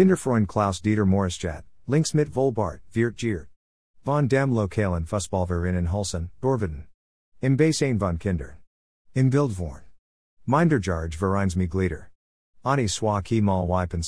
Kinderfreund Klaus Dieter Maurischat, Links mit Volbart, Viert Giert. Von dem lokalen Fußballverein Hulsen, Dorviden. Im Basein von Kinder. im Bildvorn. Minderjarge Vereinsmitglieder Ani Swa Ki Mal Wipen